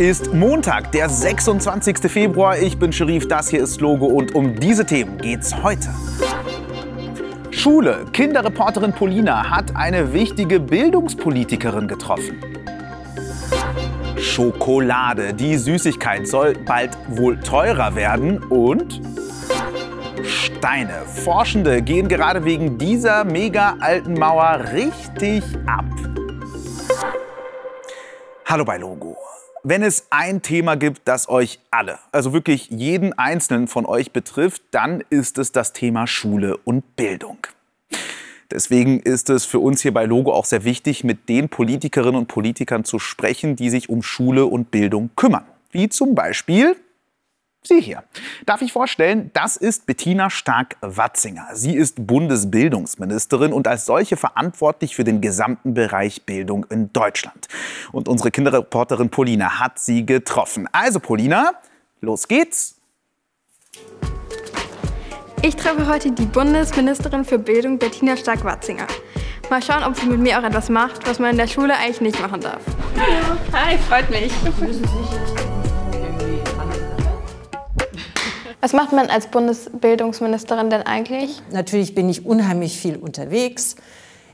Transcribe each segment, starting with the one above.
ist Montag, der 26. Februar. Ich bin Sherif, das hier ist Logo und um diese Themen geht's heute. Schule. Kinderreporterin Polina hat eine wichtige Bildungspolitikerin getroffen. Schokolade. Die Süßigkeit soll bald wohl teurer werden. Und Steine. Forschende gehen gerade wegen dieser mega alten Mauer richtig ab. Hallo bei Logo. Wenn es ein Thema gibt, das euch alle, also wirklich jeden einzelnen von euch betrifft, dann ist es das Thema Schule und Bildung. Deswegen ist es für uns hier bei Logo auch sehr wichtig, mit den Politikerinnen und Politikern zu sprechen, die sich um Schule und Bildung kümmern. Wie zum Beispiel Sie hier. Darf ich vorstellen, das ist Bettina Stark-Watzinger. Sie ist Bundesbildungsministerin und als solche verantwortlich für den gesamten Bereich Bildung in Deutschland. Und unsere Kinderreporterin Polina hat sie getroffen. Also Polina, los geht's. Ich treffe heute die Bundesministerin für Bildung, Bettina Stark-Watzinger. Mal schauen, ob sie mit mir auch etwas macht, was man in der Schule eigentlich nicht machen darf. Hallo. Hi, freut mich. Was macht man als Bundesbildungsministerin denn eigentlich? Natürlich bin ich unheimlich viel unterwegs.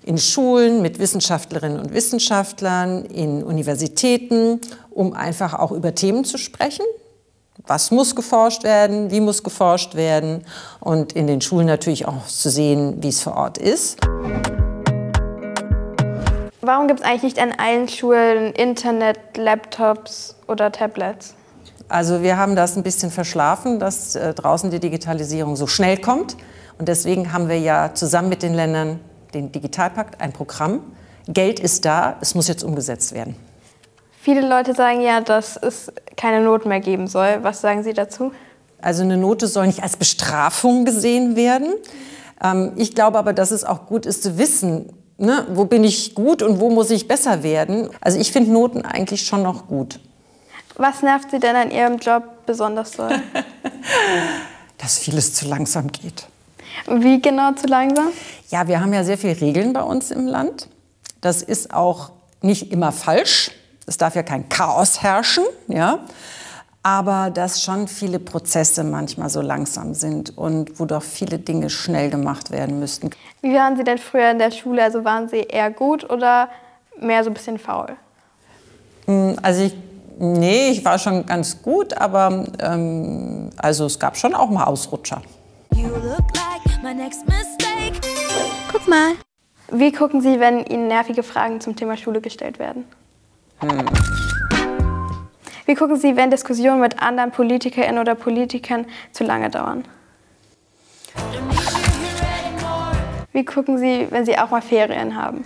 In Schulen mit Wissenschaftlerinnen und Wissenschaftlern, in Universitäten, um einfach auch über Themen zu sprechen. Was muss geforscht werden? Wie muss geforscht werden? Und in den Schulen natürlich auch zu sehen, wie es vor Ort ist. Warum gibt es eigentlich nicht an allen Schulen Internet, Laptops oder Tablets? Also wir haben das ein bisschen verschlafen, dass äh, draußen die Digitalisierung so schnell kommt. Und deswegen haben wir ja zusammen mit den Ländern den Digitalpakt, ein Programm. Geld ist da, es muss jetzt umgesetzt werden. Viele Leute sagen ja, dass es keine Noten mehr geben soll. Was sagen Sie dazu? Also eine Note soll nicht als Bestrafung gesehen werden. Ähm, ich glaube aber, dass es auch gut ist zu wissen, ne, wo bin ich gut und wo muss ich besser werden. Also ich finde Noten eigentlich schon noch gut. Was nervt Sie denn an Ihrem Job besonders so? Dass vieles zu langsam geht. Wie genau zu langsam? Ja, wir haben ja sehr viele Regeln bei uns im Land. Das ist auch nicht immer falsch. Es darf ja kein Chaos herrschen, ja. Aber dass schon viele Prozesse manchmal so langsam sind und wo doch viele Dinge schnell gemacht werden müssten. Wie waren Sie denn früher in der Schule? Also waren Sie eher gut oder mehr so ein bisschen faul? Hm, also ich Nee, ich war schon ganz gut, aber ähm, also es gab schon auch mal Ausrutscher. Guck mal. Wie gucken Sie, wenn Ihnen nervige Fragen zum Thema Schule gestellt werden? Hm. Wie gucken Sie, wenn Diskussionen mit anderen PolitikerInnen oder Politikern zu lange dauern? Wie gucken Sie, wenn Sie auch mal Ferien haben?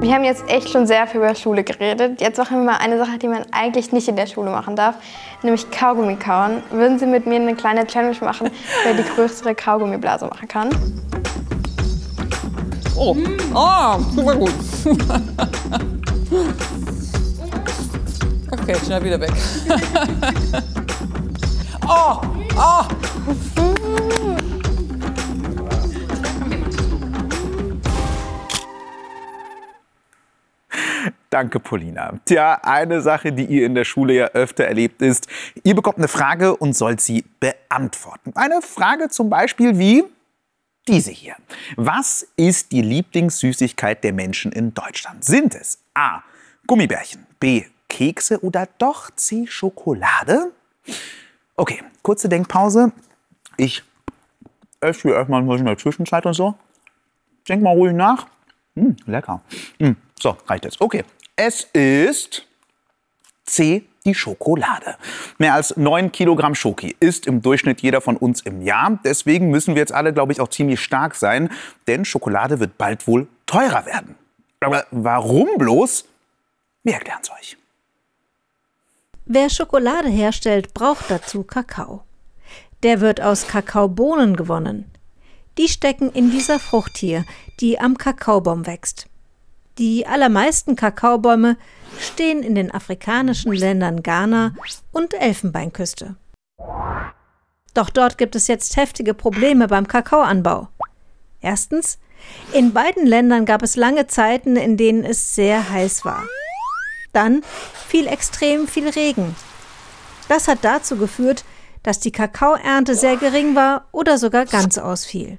Wir haben jetzt echt schon sehr viel über Schule geredet. Jetzt machen wir mal eine Sache, die man eigentlich nicht in der Schule machen darf, nämlich Kaugummi kauen. Würden Sie mit mir eine kleine Challenge machen, wer die größere Kaugummiblase machen kann? Oh, oh super gut. okay, schnell wieder weg. oh, oh. Danke, Polina. Tja, eine Sache, die ihr in der Schule ja öfter erlebt ist, ihr bekommt eine Frage und sollt sie beantworten. Eine Frage zum Beispiel wie diese hier. Was ist die Lieblingssüßigkeit der Menschen in Deutschland? Sind es A. Gummibärchen, B. Kekse oder doch C. Schokolade? Okay, kurze Denkpause. Ich esse hier erstmal in der Zwischenzeit und so. Denk mal ruhig nach. Hm, lecker. Hm, so, reicht jetzt. Okay. Es ist C, die Schokolade. Mehr als 9 Kilogramm Schoki isst im Durchschnitt jeder von uns im Jahr. Deswegen müssen wir jetzt alle, glaube ich, auch ziemlich stark sein, denn Schokolade wird bald wohl teurer werden. Aber warum bloß? Wir erklären es euch. Wer Schokolade herstellt, braucht dazu Kakao. Der wird aus Kakaobohnen gewonnen. Die stecken in dieser Frucht hier, die am Kakaobaum wächst. Die allermeisten Kakaobäume stehen in den afrikanischen Ländern Ghana und Elfenbeinküste. Doch dort gibt es jetzt heftige Probleme beim Kakaoanbau. Erstens, in beiden Ländern gab es lange Zeiten, in denen es sehr heiß war. Dann fiel extrem viel Regen. Das hat dazu geführt, dass die Kakaoernte sehr gering war oder sogar ganz ausfiel.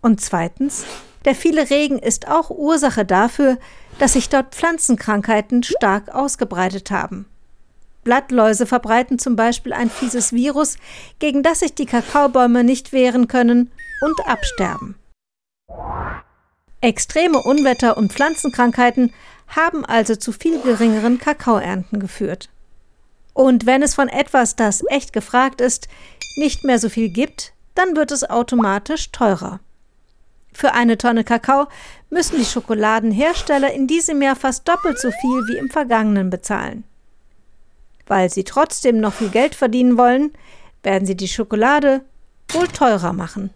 Und zweitens, der viele Regen ist auch Ursache dafür, dass sich dort Pflanzenkrankheiten stark ausgebreitet haben. Blattläuse verbreiten zum Beispiel ein fieses Virus, gegen das sich die Kakaobäume nicht wehren können und absterben. Extreme Unwetter und Pflanzenkrankheiten haben also zu viel geringeren Kakaoernten geführt. Und wenn es von etwas, das echt gefragt ist, nicht mehr so viel gibt, dann wird es automatisch teurer. Für eine Tonne Kakao müssen die Schokoladenhersteller in diesem Jahr fast doppelt so viel wie im vergangenen bezahlen. Weil sie trotzdem noch viel Geld verdienen wollen, werden sie die Schokolade wohl teurer machen.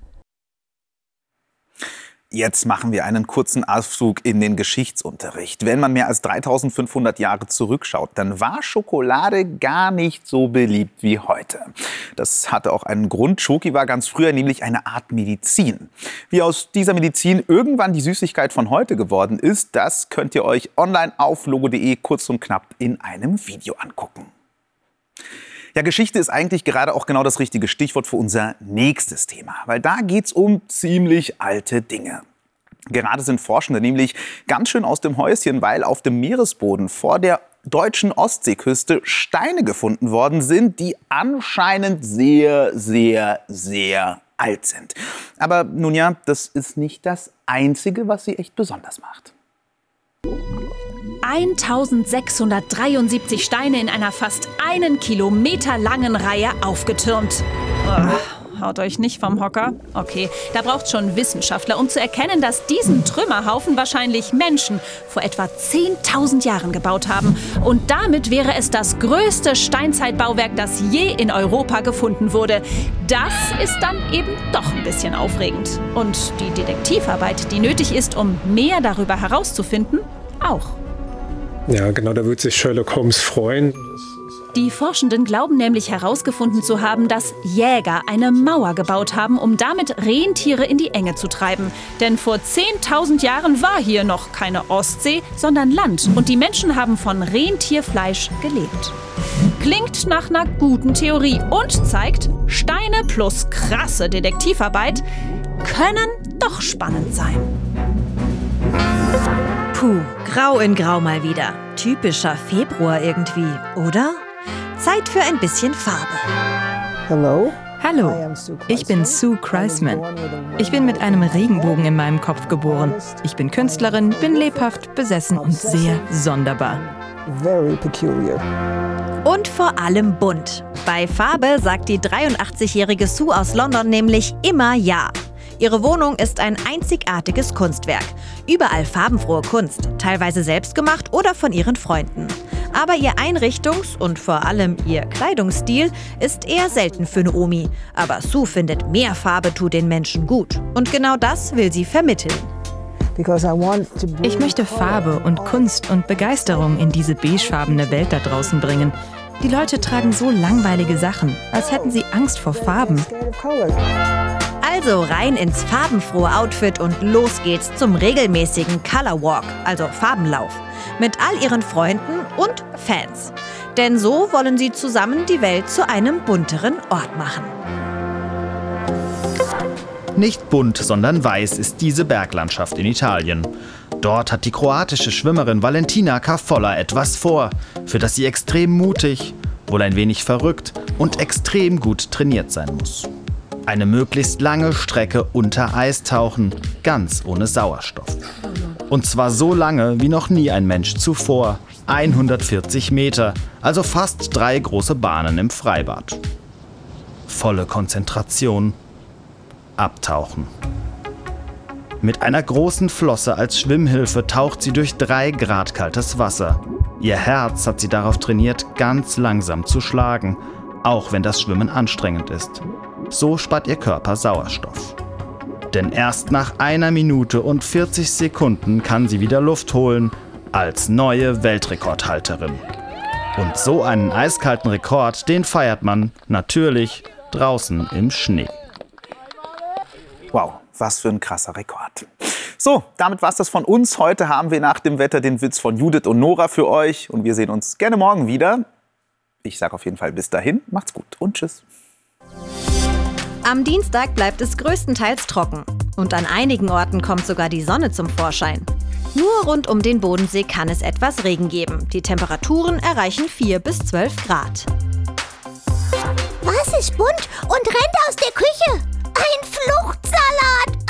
Jetzt machen wir einen kurzen Ausflug in den Geschichtsunterricht. Wenn man mehr als 3500 Jahre zurückschaut, dann war Schokolade gar nicht so beliebt wie heute. Das hatte auch einen Grund. Schoki war ganz früher nämlich eine Art Medizin. Wie aus dieser Medizin irgendwann die Süßigkeit von heute geworden ist, das könnt ihr euch online auf logo.de kurz und knapp in einem Video angucken. Ja, Geschichte ist eigentlich gerade auch genau das richtige Stichwort für unser nächstes Thema, weil da geht es um ziemlich alte Dinge. Gerade sind Forschende nämlich ganz schön aus dem Häuschen, weil auf dem Meeresboden vor der deutschen Ostseeküste Steine gefunden worden sind, die anscheinend sehr, sehr, sehr alt sind. Aber nun ja, das ist nicht das Einzige, was sie echt besonders macht. 1673 Steine in einer fast einen Kilometer langen Reihe aufgetürmt. Oh, haut euch nicht vom Hocker? Okay, da braucht schon Wissenschaftler, um zu erkennen, dass diesen Trümmerhaufen wahrscheinlich Menschen vor etwa 10.000 Jahren gebaut haben. Und damit wäre es das größte Steinzeitbauwerk, das je in Europa gefunden wurde. Das ist dann eben doch ein bisschen aufregend. Und die Detektivarbeit, die nötig ist, um mehr darüber herauszufinden, auch. Ja, genau, da wird sich Sherlock Holmes freuen. Die Forschenden glauben nämlich herausgefunden zu haben, dass Jäger eine Mauer gebaut haben, um damit Rentiere in die Enge zu treiben. Denn vor 10.000 Jahren war hier noch keine Ostsee, sondern Land und die Menschen haben von Rentierfleisch gelebt. Klingt nach einer guten Theorie und zeigt, Steine plus krasse Detektivarbeit können doch spannend sein. Puh, grau in grau mal wieder. Typischer Februar irgendwie, oder? Zeit für ein bisschen Farbe. Hallo. Hallo, ich bin Sue Kreisman. Ich bin mit einem Regenbogen in meinem Kopf geboren. Ich bin Künstlerin, bin lebhaft, besessen und sehr sonderbar. Und vor allem bunt. Bei Farbe sagt die 83-jährige Sue aus London nämlich immer Ja. Ihre Wohnung ist ein einzigartiges Kunstwerk. Überall farbenfrohe Kunst, teilweise selbstgemacht oder von ihren Freunden. Aber ihr Einrichtungs- und vor allem ihr Kleidungsstil ist eher selten für eine Omi. Aber Sue findet, mehr Farbe tut den Menschen gut. Und genau das will sie vermitteln. Ich möchte Farbe und Kunst und Begeisterung in diese beigefarbene Welt da draußen bringen. Die Leute tragen so langweilige Sachen, als hätten sie Angst vor Farben. Also rein ins farbenfrohe Outfit und los geht's zum regelmäßigen Color Walk, also Farbenlauf, mit all ihren Freunden und Fans. Denn so wollen sie zusammen die Welt zu einem bunteren Ort machen. Nicht bunt, sondern weiß ist diese Berglandschaft in Italien. Dort hat die kroatische Schwimmerin Valentina Caffolla etwas vor, für das sie extrem mutig, wohl ein wenig verrückt und extrem gut trainiert sein muss. Eine möglichst lange Strecke unter Eis tauchen, ganz ohne Sauerstoff. Und zwar so lange wie noch nie ein Mensch zuvor. 140 Meter, also fast drei große Bahnen im Freibad. Volle Konzentration. Abtauchen. Mit einer großen Flosse als Schwimmhilfe taucht sie durch drei Grad kaltes Wasser. Ihr Herz hat sie darauf trainiert, ganz langsam zu schlagen, auch wenn das Schwimmen anstrengend ist. So spart ihr Körper Sauerstoff. Denn erst nach einer Minute und 40 Sekunden kann sie wieder Luft holen als neue Weltrekordhalterin. Und so einen eiskalten Rekord, den feiert man natürlich draußen im Schnee. Wow, was für ein krasser Rekord. So, damit war es das von uns. Heute haben wir nach dem Wetter den Witz von Judith und Nora für euch. Und wir sehen uns gerne morgen wieder. Ich sage auf jeden Fall bis dahin. Macht's gut und tschüss. Am Dienstag bleibt es größtenteils trocken. Und an einigen Orten kommt sogar die Sonne zum Vorschein. Nur rund um den Bodensee kann es etwas Regen geben. Die Temperaturen erreichen 4 bis 12 Grad. Was ist bunt und rennt aus der Küche? Ein Fluchtsalat!